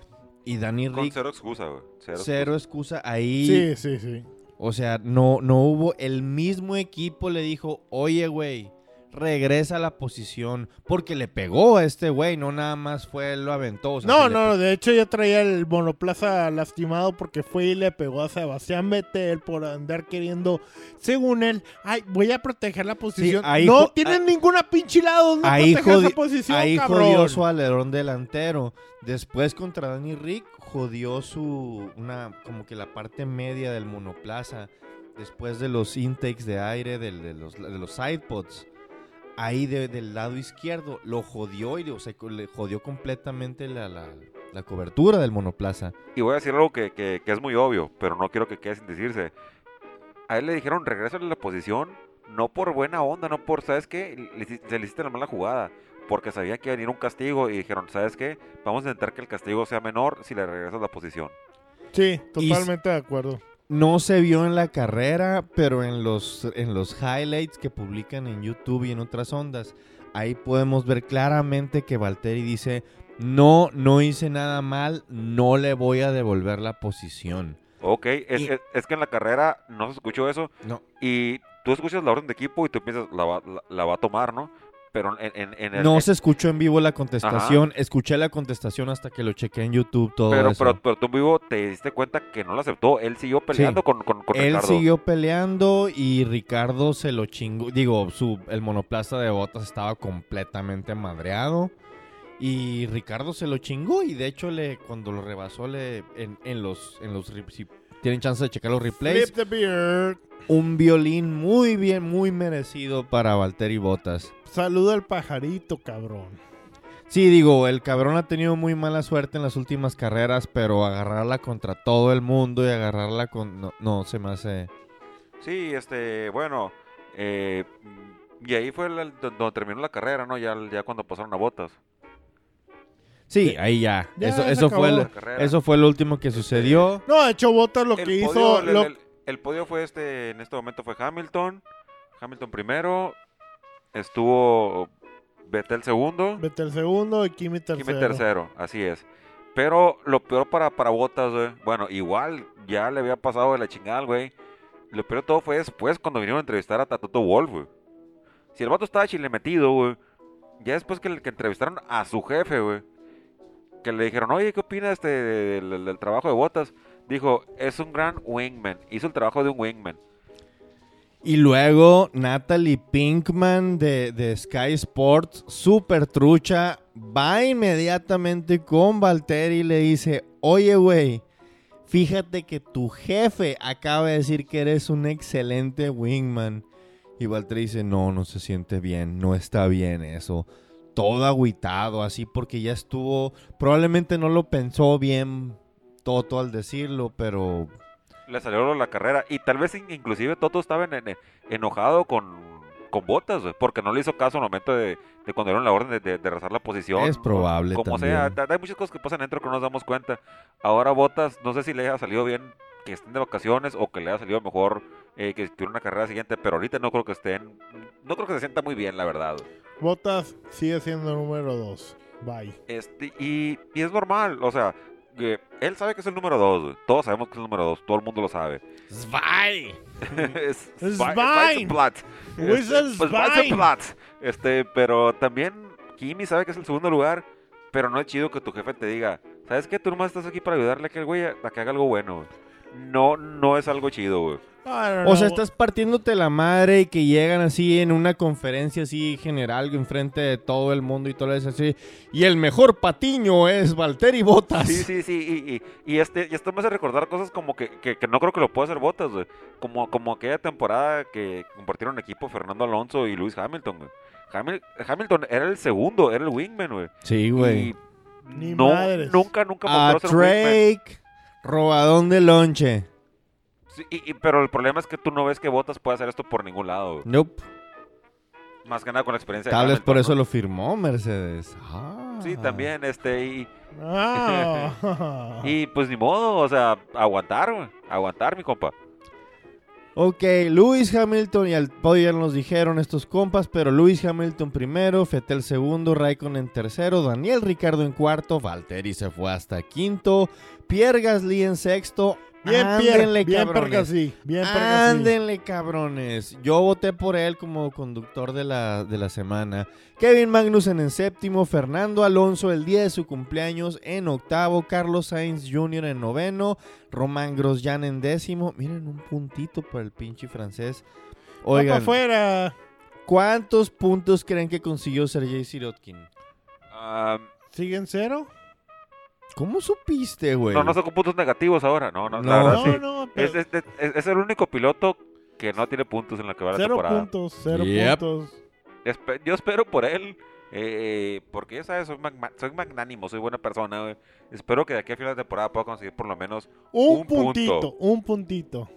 Speaker 1: Y Danny
Speaker 2: Con
Speaker 1: Rick,
Speaker 2: cero excusa, güey. Cero,
Speaker 1: cero excusa ahí.
Speaker 3: Sí, sí, sí.
Speaker 1: O sea, no, no hubo. El mismo equipo le dijo, oye, güey, regresa a la posición. Porque le pegó a este güey, no nada más fue, lo aventó. o sea,
Speaker 3: No, no, de hecho ya traía el monoplaza lastimado porque fue y le pegó a Sebastián Vettel por andar queriendo, según él, ay, voy a proteger la posición.
Speaker 1: ahí
Speaker 3: no tienen
Speaker 1: ah,
Speaker 3: ninguna pinche lado donde
Speaker 1: ahí
Speaker 3: proteger esa posición,
Speaker 1: Ahí
Speaker 3: cabrón.
Speaker 1: jodió su alerón delantero. Después contra Danny Rick jodió su una como que la parte media del monoplaza. Después de los intakes de aire del- de, los, de los sidepods. Ahí de- del lado izquierdo lo jodió y o sea, le jodió completamente la, la- la cobertura del monoplaza.
Speaker 2: Y voy a decir algo que, que- que es muy obvio, pero no quiero que quede sin decirse. A él le dijeron, regresa a la posición, no por buena onda, no por, ¿sabes qué? Le se le hiciste la mala jugada, porque sabía que iba a venir un castigo y dijeron, ¿sabes qué? Vamos a intentar que el castigo sea menor si le regresas a la posición.
Speaker 3: Sí,
Speaker 1: Y-
Speaker 3: totalmente de acuerdo.
Speaker 1: No se vio en la carrera, pero en los, en los highlights que publican en YouTube y en otras ondas, ahí podemos ver claramente que Valtteri dice, no, no hice nada mal, no le voy a devolver la posición.
Speaker 2: Ok, es,
Speaker 1: Y-
Speaker 2: es- es que en la carrera no se escuchó eso
Speaker 1: No,
Speaker 2: y tú escuchas la orden de equipo y tú piensas, la va, la, la va a tomar, ¿no? Pero en, en- en el...
Speaker 1: no
Speaker 2: en-
Speaker 1: se escuchó en vivo la contestación, escuché la contestación hasta que lo chequé en YouTube, todo
Speaker 2: pero,
Speaker 1: eso.
Speaker 2: pero, pero tú en vivo te diste cuenta que no la aceptó, él siguió peleando con, con, con
Speaker 1: Él
Speaker 2: Ricardo.
Speaker 1: siguió peleando y Ricardo se lo chingó. Digo, su, el monoplaza de botas estaba completamente madreado. Y Ricardo se lo chingó. Y de hecho, le, cuando lo rebasó, le, en, en los, en los tienen chance de checar los replays,
Speaker 3: Flip the beard.
Speaker 1: un violín muy bien, muy merecido para Valtteri Botas.
Speaker 3: Saluda al pajarito, cabrón.
Speaker 1: Sí, digo, el cabrón ha tenido muy mala suerte en las últimas carreras, pero agarrarla contra todo el mundo y agarrarla con... No, no se me hace...
Speaker 2: Sí, este, bueno, eh, y ahí fue el- donde terminó la carrera, ¿no? Ya, ya cuando pasaron a botas.
Speaker 1: Sí, ahí ya.
Speaker 3: Ya,
Speaker 1: eso fue, el- eso fue lo último que sucedió.
Speaker 3: No, de hecho, Botas lo
Speaker 2: el
Speaker 3: que
Speaker 2: podio,
Speaker 3: hizo.
Speaker 2: el,
Speaker 3: lo-
Speaker 2: el- el podio fue este, en este momento fue Hamilton. Hamilton primero. Estuvo Vettel segundo.
Speaker 3: Vettel segundo y Kimi tercero.
Speaker 2: Kimi tercero, así es. Pero lo peor para, para Botas, güey. Bueno, igual ya le había pasado de la chingada, güey. Lo peor de todo fue después cuando vinieron a entrevistar a Toto Wolf, güey. Si el vato estaba chile metido, güey. Ya después que, le- que entrevistaron a su jefe, güey. Que le dijeron, oye, ¿qué opinas este, del, trabajo de Botas? Dijo, es un gran wingman. Hizo el trabajo de un wingman.
Speaker 1: Y luego Natalie Pinkman de, de Sky Sports, super trucha, va inmediatamente con Valtteri y le dice, oye, güey, fíjate que tu jefe acaba de decir que eres un excelente wingman. Y Valtteri dice, no, no se siente bien, no está bien eso. Todo agüitado, así porque ya estuvo, probablemente no lo pensó bien Toto al decirlo, pero
Speaker 2: Le salió la carrera. Y tal vez in- inclusive Toto estaba en- en- enojado con, con Botas. Porque no le hizo caso al momento de, de cuando dieron la orden de, de, de rezar la posición.
Speaker 1: es probable
Speaker 2: Como
Speaker 1: también.
Speaker 2: sea, hay muchas cosas que pasan dentro que no nos damos cuenta. Ahora Botas, no sé si le haya salido bien que estén de vacaciones o que le haya salido mejor eh, que tuviera una carrera siguiente, pero ahorita no creo que estén, no creo que se sienta muy bien, la verdad.
Speaker 3: Botas sigue siendo número dos. Bye.
Speaker 2: Este, y, y es normal, o sea, que él sabe que es el número dos, güey. todos sabemos que es el número dos, todo el mundo lo sabe.
Speaker 1: Zwei. (laughs)
Speaker 2: es.
Speaker 3: Whistle
Speaker 2: Este, pues. Weizenblatt. Este, pero también Kimi sabe que es el segundo lugar, pero no es chido que tu jefe te diga, ¿sabes qué? Tú nomás estás aquí para ayudarle a que el güey a, que haga algo bueno, no, no es algo chido, güey.
Speaker 3: No, no,
Speaker 1: O sea, estás partiéndote la madre y que llegan así en una conferencia así general enfrente de todo el mundo y todo eso así. Y el mejor patiño es Valtteri Bottas.
Speaker 2: Sí, sí, sí, y, y, y este, y esto me hace recordar cosas como que, que, que no creo que lo pueda hacer Botas, güey. Como, como aquella temporada que compartieron equipo Fernando Alonso y Lewis Hamilton, güey. Hamil- Hamilton era el segundo, era el wingman, güey.
Speaker 1: Sí, güey.
Speaker 3: Ni
Speaker 2: no,
Speaker 3: madres.
Speaker 2: nunca, nunca
Speaker 1: A
Speaker 2: mostró ser wingman.
Speaker 1: Drake, robadón de lonche.
Speaker 2: Sí, y- y- pero el problema es que tú no ves que Botas puede hacer esto por ningún lado, güey.
Speaker 1: Nope.
Speaker 2: Más que nada con la experiencia de
Speaker 1: Tal vez por eso lo firmó Mercedes. Ah.
Speaker 2: Sí, también, este, y,
Speaker 3: Ah. (laughs)
Speaker 2: y pues ni modo, o sea, aguantar, güey. Aguantar, mi compa.
Speaker 1: Ok, Lewis Hamilton y al podio ya nos dijeron estos compas, pero Lewis Hamilton primero, Fettel segundo, Raikkonen tercero, Daniel Ricardo en cuarto, Valtteri se fue hasta quinto, Pierre Gasly en sexto.
Speaker 3: Bien,
Speaker 1: Ándenle,
Speaker 3: bien
Speaker 1: cabrones.
Speaker 3: Bien Pergasí.
Speaker 1: Ándenle, cabrones. Yo voté por él como conductor de la, de la semana. Kevin Magnussen en séptimo, Fernando Alonso el día de su cumpleaños en octavo, Carlos Sainz Jr. en noveno, Román Grosjean en décimo. Miren, un puntito para el pinche francés. Oigan,
Speaker 3: afuera.
Speaker 1: ¿cuántos puntos creen que consiguió Sergei Sirotkin?
Speaker 2: Ah,
Speaker 3: ¿Siguen cero?
Speaker 1: ¿Cómo supiste, güey?
Speaker 2: no, no son con puntos negativos ahora, no, no,
Speaker 1: No.
Speaker 2: la verdad,
Speaker 3: No,
Speaker 2: sí.
Speaker 3: no,
Speaker 2: Es,
Speaker 3: pero
Speaker 2: es- es- es el único piloto que no tiene puntos en la que va la
Speaker 3: cero
Speaker 2: temporada.
Speaker 3: puntos, cero
Speaker 1: Yep.
Speaker 3: puntos.
Speaker 2: Espe- yo espero por él, eh, porque ya sabes, soy, magma- soy magnánimo, soy buena persona. güey. Espero que de aquí a final de temporada pueda conseguir por lo menos.
Speaker 3: Un,
Speaker 2: Un punto.
Speaker 3: puntito, un puntito.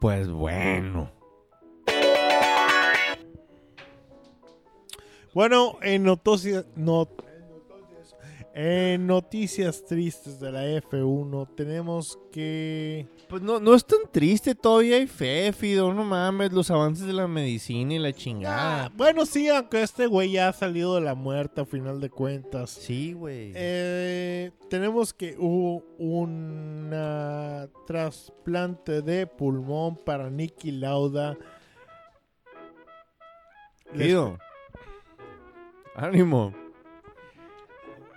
Speaker 1: Pues bueno.
Speaker 3: Bueno, en noticias, no- en noticias tristes de la F1 tenemos que...
Speaker 1: Pues no, no es tan triste, todavía hay fe, Fido, no mames, los avances de la medicina y la chingada.
Speaker 3: Ah, bueno, sí, aunque este güey ya ha salido de la muerte a final de cuentas.
Speaker 1: Sí, güey.
Speaker 3: Eh, tenemos que hubo un trasplante de pulmón para Nicky Lauda. Les-.
Speaker 1: Ánimo.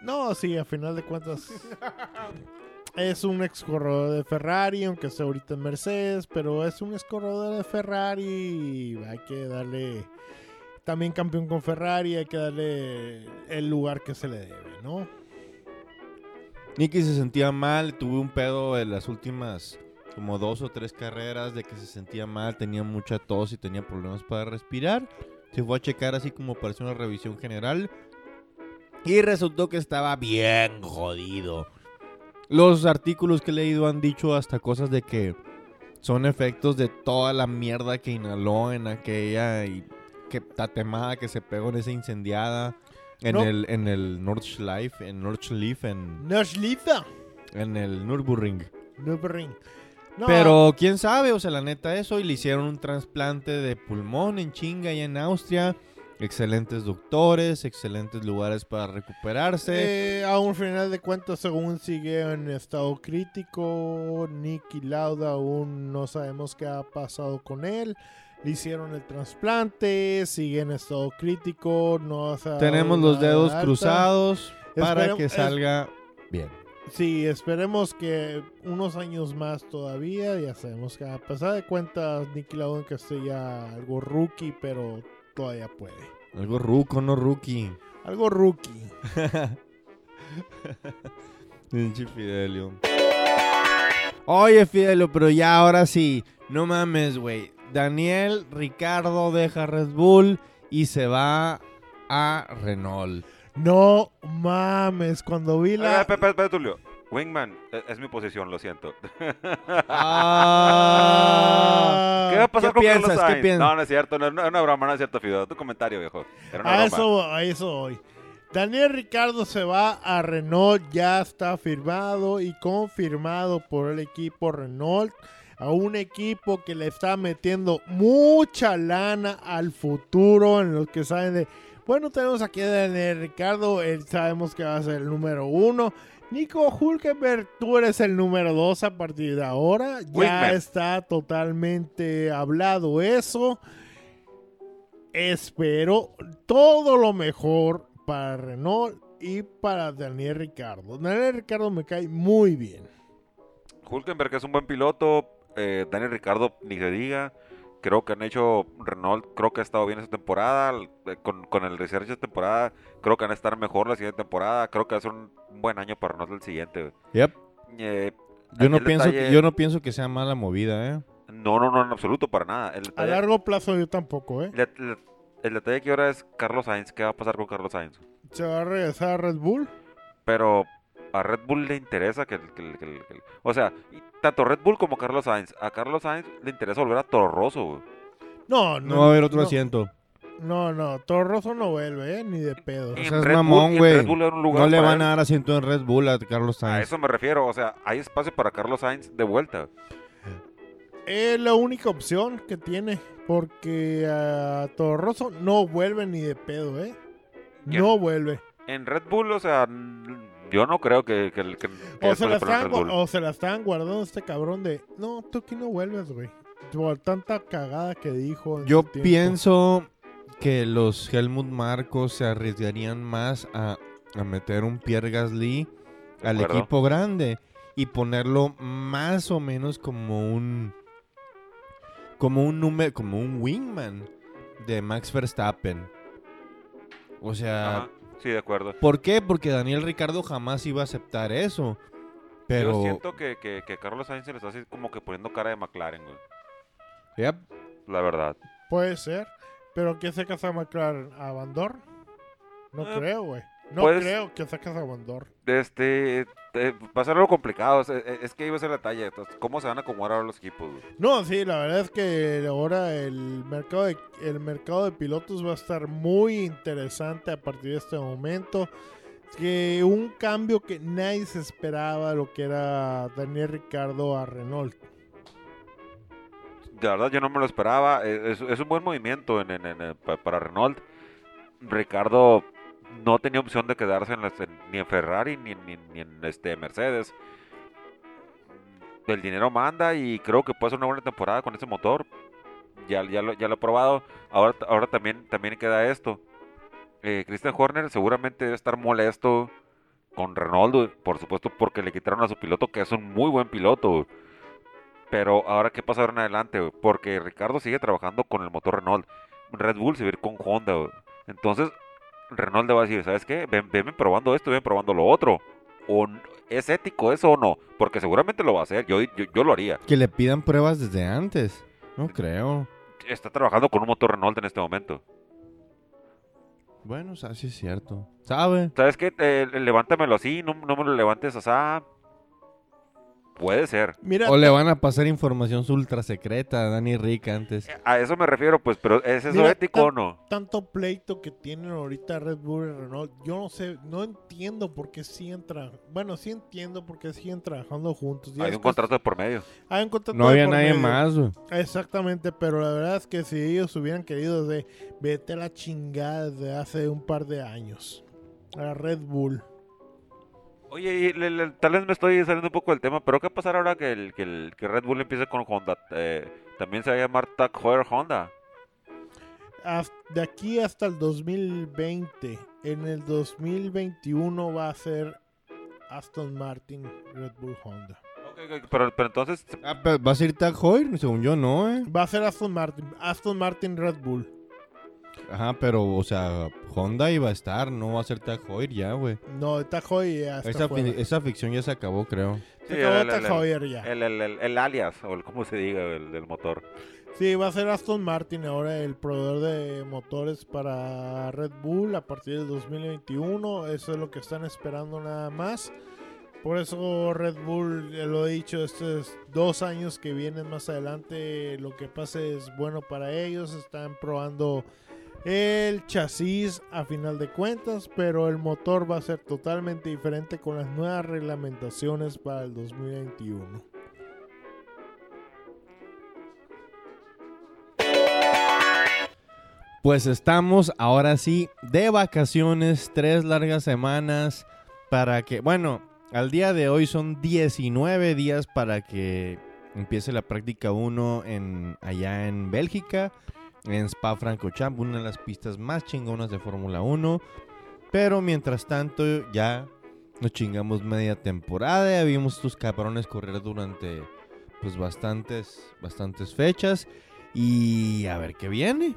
Speaker 3: No, sí, a final de cuentas. es un ex corredor de Ferrari, aunque esté ahorita en Mercedes, pero es un ex corredor de Ferrari. y Hay que darle. También campeón con Ferrari, hay que darle el lugar que se le debe, ¿no?
Speaker 1: Nicky se sentía mal, tuve un pedo en las últimas como dos o tres carreras de que se sentía mal, tenía mucha tos y tenía problemas para respirar. Se fue a checar así como para hacer una revisión general y resultó que estaba bien jodido. Los artículos que he leído han dicho hasta cosas de que son efectos de toda la mierda que inhaló en aquella y que tatemada que se pegó en esa incendiada en
Speaker 3: No.
Speaker 1: el en el Nordschleife, en Nordschleife en
Speaker 3: Nashliza.
Speaker 1: en el Nürburgring.
Speaker 3: Nürburgring. No,
Speaker 1: Pero quién sabe, o sea, la neta eso y le hicieron un trasplante de pulmón en chinga y en Austria. Excelentes doctores, excelentes lugares para recuperarse.
Speaker 3: Eh, a un final de cuentas, según sigue en estado crítico, Nicky Lauda aún no sabemos qué ha pasado con él. Le hicieron el trasplante, sigue en estado crítico, no
Speaker 1: Tenemos los dedos
Speaker 3: alta.
Speaker 1: cruzados para
Speaker 3: Esperem-
Speaker 1: que salga bien.
Speaker 3: Sí, esperemos que unos años más todavía, ya sabemos que a pesar de cuentas, Nicky Lauda aunque esté ya algo rookie, pero todavía puede.
Speaker 1: Algo ruco, no rookie.
Speaker 3: Algo rookie. (laughs)
Speaker 1: Pinche Fidelio. Oye, Fidelio, pero ya ahora sí. No mames, güey. Daniel Ricardo deja Red Bull y se va a Renault.
Speaker 3: No mames, cuando vi la...
Speaker 2: Pepe, Tulio. Wingman e- es mi posición, lo siento. (laughs)
Speaker 1: Ah.
Speaker 2: ¿Qué va a pasar
Speaker 1: ¿Qué
Speaker 2: con Carlos
Speaker 1: piensas? ¿Qué
Speaker 2: Sainz?
Speaker 1: piensas?
Speaker 2: No, no es cierto, no, no es una broma, no es cierto, Fido. Tu comentario, viejo. Era una
Speaker 3: A
Speaker 2: broma.
Speaker 3: eso, a eso voy. Daniel Ricardo se va a Renault, ya está firmado y confirmado por el equipo Renault. A un equipo que le está metiendo mucha lana al futuro en los que saben de... Bueno, tenemos aquí a Daniel Ricardo, él sabemos que va a ser el número uno. Nico Hulkenberg, tú eres el número dos a partir de ahora. Ya está totalmente hablado eso. Espero todo lo mejor para Renault y para Daniel Ricardo. Daniel Ricardo me cae muy bien.
Speaker 2: Hulkenberg es un buen piloto. Eh, Daniel Ricardo, ni se diga. Creo que han hecho. Renault, creo que ha estado bien esta temporada. eh, Con, con el research de temporada, creo que van a estar mejor la siguiente temporada. Creo que va a ser un buen año para Renault el siguiente.
Speaker 1: Yep.
Speaker 2: Eh,
Speaker 1: Yo no,
Speaker 2: el
Speaker 1: pienso
Speaker 2: detalle-
Speaker 1: que, yo no pienso que sea mala movida, ¿eh?
Speaker 2: No, no, no, en absoluto, para nada. El
Speaker 3: A largo plazo yo tampoco, ¿eh?
Speaker 2: el, detalle aquí ahora es Carlos Sainz. ¿Qué va a pasar con Carlos Sainz?
Speaker 3: Se va a regresar a Red Bull.
Speaker 2: Pero a Red Bull le interesa que el... que el- que el- que el- o sea, tanto Red Bull como Carlos Sainz. A Carlos Sainz le interesa volver a Toro Rosso, güey.
Speaker 3: No,
Speaker 1: No va a haber otro
Speaker 3: no,
Speaker 1: asiento.
Speaker 3: No, no, Toro Rosso no vuelve, ¿eh? Ni de pedo.
Speaker 1: O
Speaker 2: En
Speaker 1: sea, es
Speaker 2: Red Bull-
Speaker 1: mamón, güey. No le van a dar asiento en Red Bull a Carlos
Speaker 2: A
Speaker 1: Sainz.
Speaker 2: eso me refiero, o sea, hay espacio para Carlos Sainz de vuelta.
Speaker 3: Es la única opción que tiene. Porque a Toro Rosso no vuelve ni de pedo, ¿eh?
Speaker 2: ¿Quién?
Speaker 3: No vuelve.
Speaker 2: En Red Bull, o sea, yo no creo que, que, que- que
Speaker 3: O se, la están, o se la estaban guardando este cabrón de, no, tú aquí no vuelves, güey. Por tanta cagada que dijo.
Speaker 1: Yo pienso que los Helmut Marcos se arriesgarían más a, a meter un Pierre Gasly al equipo grande y ponerlo más o menos como un como un número como un wingman de Max Verstappen. O sea,
Speaker 2: Ajá, sí, de acuerdo.
Speaker 1: ¿por qué? Porque Daniel Ricardo jamás iba a aceptar eso. Pero
Speaker 2: Yo siento que, que, que Carlos Sainz se le está así como que poniendo cara de McLaren, güey.
Speaker 1: Yep.
Speaker 2: La verdad.
Speaker 3: Puede ser. Pero ¿quién se casa a McLaren? ¿A Bandor? No
Speaker 2: Eh,
Speaker 3: creo, güey. No creo que sacas a Bandor.
Speaker 2: Este, eh, va a ser algo complicado. Es, es- es que iba a ser la talla. entonces, ¿Cómo se van a acomodar ahora los equipos, güey?
Speaker 3: No, sí, la verdad es que ahora el mercado de, el mercado de pilotos va a estar muy interesante a partir de este momento. Que un cambio que nadie se esperaba, lo que era Daniel Ricardo a Renault.
Speaker 2: De verdad, yo no me lo esperaba. Eh, Es, es un buen movimiento en, en- en- en- pa- para Renault. Ricardo no tenía opción de quedarse en las- ni en Ferrari ni, ni, ni en este Mercedes. El dinero manda y creo que puede ser una buena temporada con ese motor. Ya, ya, lo, ya lo probado. Ahora, ahora también, también queda esto. Eh, Christian Horner seguramente debe estar molesto con Renault, por supuesto, porque le quitaron a su piloto, que es un muy buen piloto. Pero ahora, ¿qué pasa ahora en adelante? Porque Ricardo sigue trabajando con el motor Renault. Red Bull se va a ir con Honda. Entonces, Renault le va a decir, ¿sabes qué? Ven, venme probando esto, ven probando lo otro. O, ¿Es ético eso o no? Porque seguramente lo va a hacer. Yo, yo, yo lo haría.
Speaker 1: Que le pidan pruebas desde antes. No creo.
Speaker 2: Está trabajando con un motor Renault en este momento.
Speaker 1: Bueno, o sea, sí es cierto. ¿Sabe?
Speaker 2: ¿Sabes qué? Eh, levántamelo así, no, no me lo levantes así. Puede ser.
Speaker 3: Mira,
Speaker 1: O le van a pasar información ultra secreta a Dani Rick antes.
Speaker 2: A eso me refiero, pues, pero ¿es eso
Speaker 3: Mira,
Speaker 2: ético o no?
Speaker 3: tanto pleito que tienen ahorita Red Bull y Renault, yo no sé, no entiendo por qué siguen trabajando. Bueno, sí entiendo por qué siguen trabajando juntos. Ya
Speaker 2: Hay un contrato de por medio.
Speaker 3: hay un contrato
Speaker 1: No
Speaker 3: de
Speaker 1: había
Speaker 3: por
Speaker 1: nadie
Speaker 3: medio.
Speaker 1: más, güey.
Speaker 3: Exactamente, pero la verdad es que si ellos hubieran querido de vete a la chingada desde hace un par de años a Red Bull.
Speaker 2: Oye, y le- le- tal vez me estoy saliendo un poco del tema, pero ¿qué pasará ahora que, el, que, el, que Red Bull empiece con Honda? Eh, También se va a llamar Tag Heuer Honda.
Speaker 3: Haz- de aquí hasta el 2020, en el 2021 va a ser Aston Martin Red Bull Honda.
Speaker 2: Ok, ok, pero, pero entonces,
Speaker 1: Ah, pero ¿Va a ser Tag Heuer? Según yo, no, ¿eh?
Speaker 3: Va a ser Aston Martin, Aston Martin Red Bull.
Speaker 1: Ajá, pero, o sea, Honda iba a estar, no va a ser Tag Heuer ya, güey.
Speaker 3: No, Tajoy ya está
Speaker 1: Esa,
Speaker 3: fuera.
Speaker 1: esa ficción ya se acabó, creo.
Speaker 3: Se
Speaker 2: Sí,
Speaker 3: acabó
Speaker 2: el-
Speaker 3: ya.
Speaker 2: el, el, el, el alias, o el, cómo se diga, el del motor.
Speaker 3: Sí, va a ser Aston Martin ahora el proveedor de motores para Red Bull a partir del 2021. Eso es lo que están esperando nada más. Por eso Red Bull, ya lo he dicho, estos dos años que vienen más adelante, lo que pase es bueno para ellos. Están probando el chasis a final de cuentas, pero el motor va a ser totalmente diferente con las nuevas reglamentaciones para el 2021.
Speaker 1: Pues estamos ahora sí de vacaciones, tres largas semanas para que, bueno, al día de hoy son 19 días para que empiece la práctica 1 en, allá en Bélgica, en Spa Francorchamps, una de las pistas más chingonas de Fórmula 1. Pero mientras tanto ya Nos chingamos media temporada. Ya vimos tus cabrones correr durante pues bastantes, bastantes fechas. Y a ver qué viene.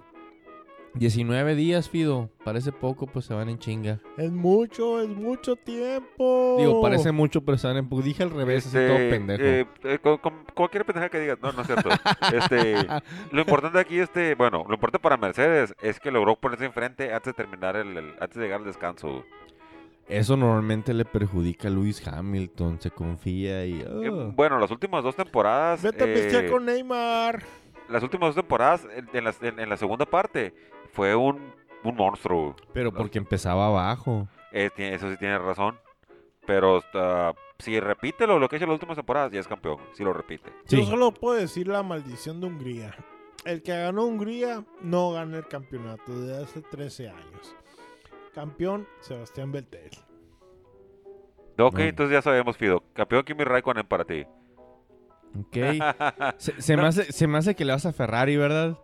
Speaker 1: 19 días, Fido. Parece poco, pues se van en chinga.
Speaker 3: Es mucho, es mucho tiempo.
Speaker 1: Digo, parece mucho, pero se van en... Dije al revés, así
Speaker 2: Este,
Speaker 1: todo pendejo.
Speaker 2: eh, eh, con, con cualquier pendeja que digas, no, no es cierto. (laughs) este, lo importante aquí, este, bueno, lo importante para Mercedes es que logró ponerse enfrente antes de terminar el, el- antes de llegar al descanso.
Speaker 1: Eso normalmente le perjudica a Lewis Hamilton. Se confía y...
Speaker 2: Eh, bueno, las últimas dos temporadas,
Speaker 3: Vete a pistear con Neymar.
Speaker 2: las últimas dos temporadas, en, en la, en- en la segunda parte, fue un, un monstruo.
Speaker 1: Pero porque empezaba abajo.
Speaker 2: Eh, tiene- eso sí tiene razón. Pero ah, si repite lo, lo que ha hecho en las últimas temporadas, ya es campeón. Si lo repite.
Speaker 1: Sí.
Speaker 3: Yo solo puedo decir la maldición de Hungría. El que ganó Hungría no gana el campeonato desde hace 13 años. Campeón Sebastián Vettel.
Speaker 2: Ok,
Speaker 1: No.
Speaker 2: entonces ya sabemos, Fido. Campeón Kimi Raikkonen para ti.
Speaker 1: Ok. Se, se me hace, se me hace que le vas a Ferrari, ¿verdad?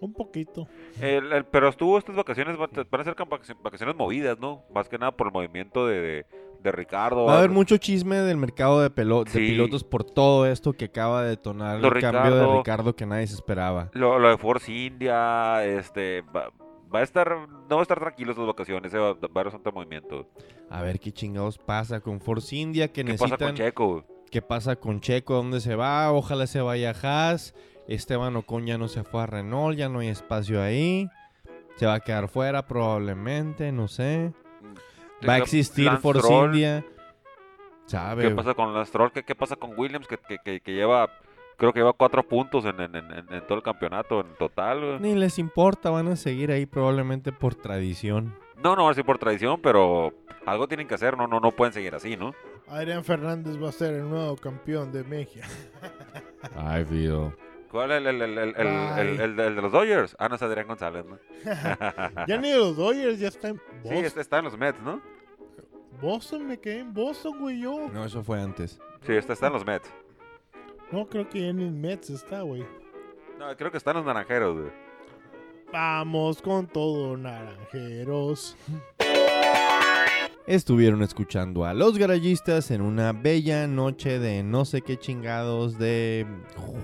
Speaker 3: Un poquito.
Speaker 2: El- el- pero estuvo estas vacaciones, van a ser vac- vacaciones movidas, ¿no? Más que nada por el movimiento de, de, de Ricardo.
Speaker 1: Va a haber mucho chisme del mercado de, pelo- de pilotos por todo esto que acaba de detonar
Speaker 2: Lo
Speaker 1: el cambio de
Speaker 2: Ricardo.
Speaker 1: Que nadie se esperaba.
Speaker 2: Lo, lo de Force India, este, va, va a estar, no va a estar tranquilo estas vacaciones, eh, va, va a haber bastante movimiento.
Speaker 1: A ver qué chingados pasa con Force India, que
Speaker 2: ¿Qué pasa con
Speaker 1: necesitan...
Speaker 2: Checo?
Speaker 1: ¿Qué pasa con Checo? ¿Dónde se va? Ojalá se vaya a Haas. Esteban Ocon ya no se fue a Renault, ya no hay espacio ahí. Se va a quedar fuera probablemente, no sé. Va a existir
Speaker 2: Lance
Speaker 1: Force
Speaker 2: Stroll,
Speaker 1: India. Sabe.
Speaker 2: ¿Qué pasa con Lance? ¿Qué, qué pasa con Williams? Que, que, que, que lleva, creo que lleva cuatro puntos en, en, en, en todo el campeonato en total. güey.
Speaker 1: Ni les importa, van a seguir ahí probablemente por tradición.
Speaker 2: No, no, así por tradición, pero algo tienen que hacer, no, no, no pueden seguir así, ¿no?
Speaker 3: Adrián Fernández va a ser el nuevo campeón de México.
Speaker 1: Ay, Fido.
Speaker 2: ¿Cuál es el, el, el, el, el,
Speaker 3: Ay.
Speaker 2: el- el de los Dodgers? Ah, no es Adrián González, ¿no? (laughs)
Speaker 3: ya ni de los Dodgers, ya está en
Speaker 2: Sí,
Speaker 3: Boston.
Speaker 2: este está en los Mets, ¿no?
Speaker 3: Boston, me quedé en Boston, güey, yo.
Speaker 1: No, eso fue antes.
Speaker 2: Sí, este está en los Mets.
Speaker 3: No, creo que ya ni en Mets está, güey.
Speaker 2: No, creo que está en los Naranjeros, güey.
Speaker 3: Vamos con todo, naranjeros. (laughs)
Speaker 1: Estuvieron escuchando a los garayistas en una bella noche de no sé qué chingados de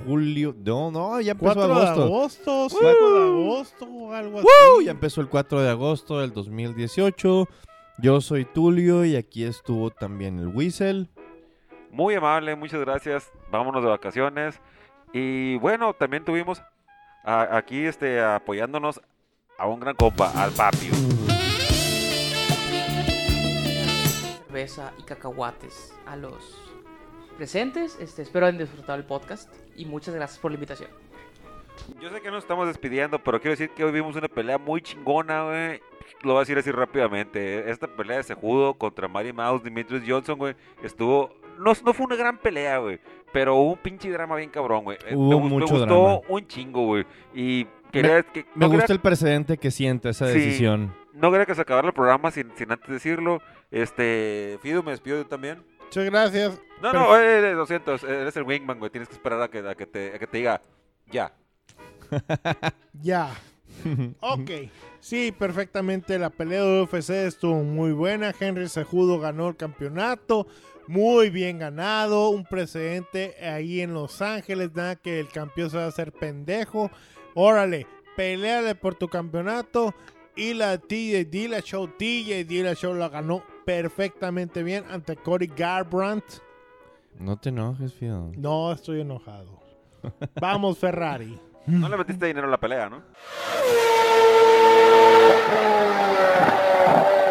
Speaker 1: julio. No, no, ya empezó
Speaker 3: 4 de
Speaker 1: agosto.
Speaker 3: agosto, 5 de agosto, algo así.
Speaker 1: ¡Woo! Ya empezó el 4 de agosto del 2018. Yo soy Tulio y aquí estuvo también el Whistle.
Speaker 2: Muy amable, muchas gracias. Vámonos de vacaciones. Y bueno, también tuvimos a- aquí este, apoyándonos a un gran compa, al Papio.
Speaker 4: Cerveza y cacahuates a los presentes. Este, espero hayan disfrutado el podcast y muchas gracias por la invitación.
Speaker 2: Yo sé que nos estamos despidiendo, pero quiero decir que hoy vimos una pelea muy chingona, güey. Lo voy a decir así rápidamente. Esta pelea de Sejudo contra Mary Mouse, Demetrius Johnson, güey, estuvo... No, no fue una gran pelea, güey, pero hubo un pinche drama bien cabrón, güey. Eh,
Speaker 1: Hubo
Speaker 2: me, gus- me
Speaker 1: mucho
Speaker 2: gustó
Speaker 1: drama.
Speaker 2: un chingo, güey. Y quería... que,
Speaker 1: Me
Speaker 2: no
Speaker 1: gusta
Speaker 2: quería-
Speaker 1: el precedente que sienta esa
Speaker 2: Sí.
Speaker 1: decisión.
Speaker 2: No quería que se acabara el programa sin, sin antes decirlo. Este, Fido, me despido yo también.
Speaker 3: Muchas gracias.
Speaker 2: No,
Speaker 3: Pero-
Speaker 2: no, eh, eh, lo siento, eres el wingman, güey. Tienes que esperar a que, a que, te, a que te diga ya. (laughs)
Speaker 3: Ya. (laughs) Ok. Sí, perfectamente. La pelea de UFC estuvo muy buena. Henry Sejudo ganó el campeonato. Muy bien ganado. Un precedente ahí en Los Ángeles. Nada que el campeón se va a hacer pendejo. Órale, peleale por tu campeonato. Y la TJ Dillashaw, TJ Dillashaw la ganó perfectamente bien ante Cody Garbrandt.
Speaker 1: No te enojes, Fido.
Speaker 3: No estoy enojado. (laughs) Vamos, Ferrari.
Speaker 2: No le metiste dinero a la pelea, ¿no? (laughs)